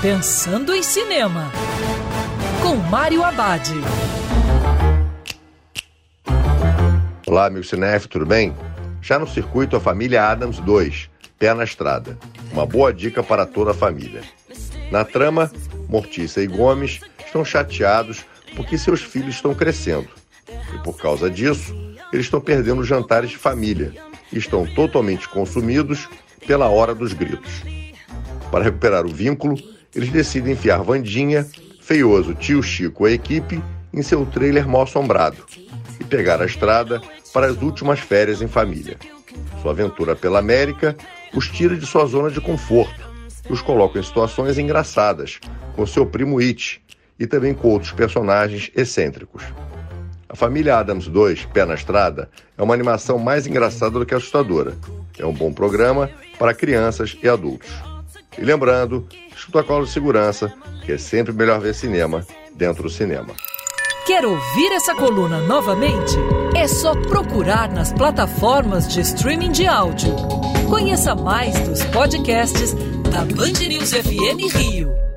Pensando em Cinema, com Mário Abad. Olá, meu cinef, tudo bem? Já no circuito A Família Adams 2, Pé na Estrada. Uma boa dica para toda a família. Na trama, Mortícia e Gomes estão chateados porque seus filhos estão crescendo. E por causa disso, eles estão perdendo jantares de família e estão totalmente consumidos pela hora dos gritos. Para recuperar o vínculo, eles decidem enfiar Vandinha, Feioso, Tio Chico e a equipe em seu trailer mal assombrado e pegar a estrada para as últimas férias em família. Sua aventura pela América os tira de sua zona de conforto e os coloca em situações engraçadas com seu primo It e também com outros personagens excêntricos. A família Adams 2, Pé na Estrada, é uma animação mais engraçada do que assustadora. É um bom programa para crianças e adultos. E lembrando, protocolo de segurança, que é sempre melhor ver cinema dentro do cinema. Quer ouvir essa coluna novamente? É só procurar nas plataformas de streaming de áudio. Conheça mais dos podcasts da Band News FM Rio.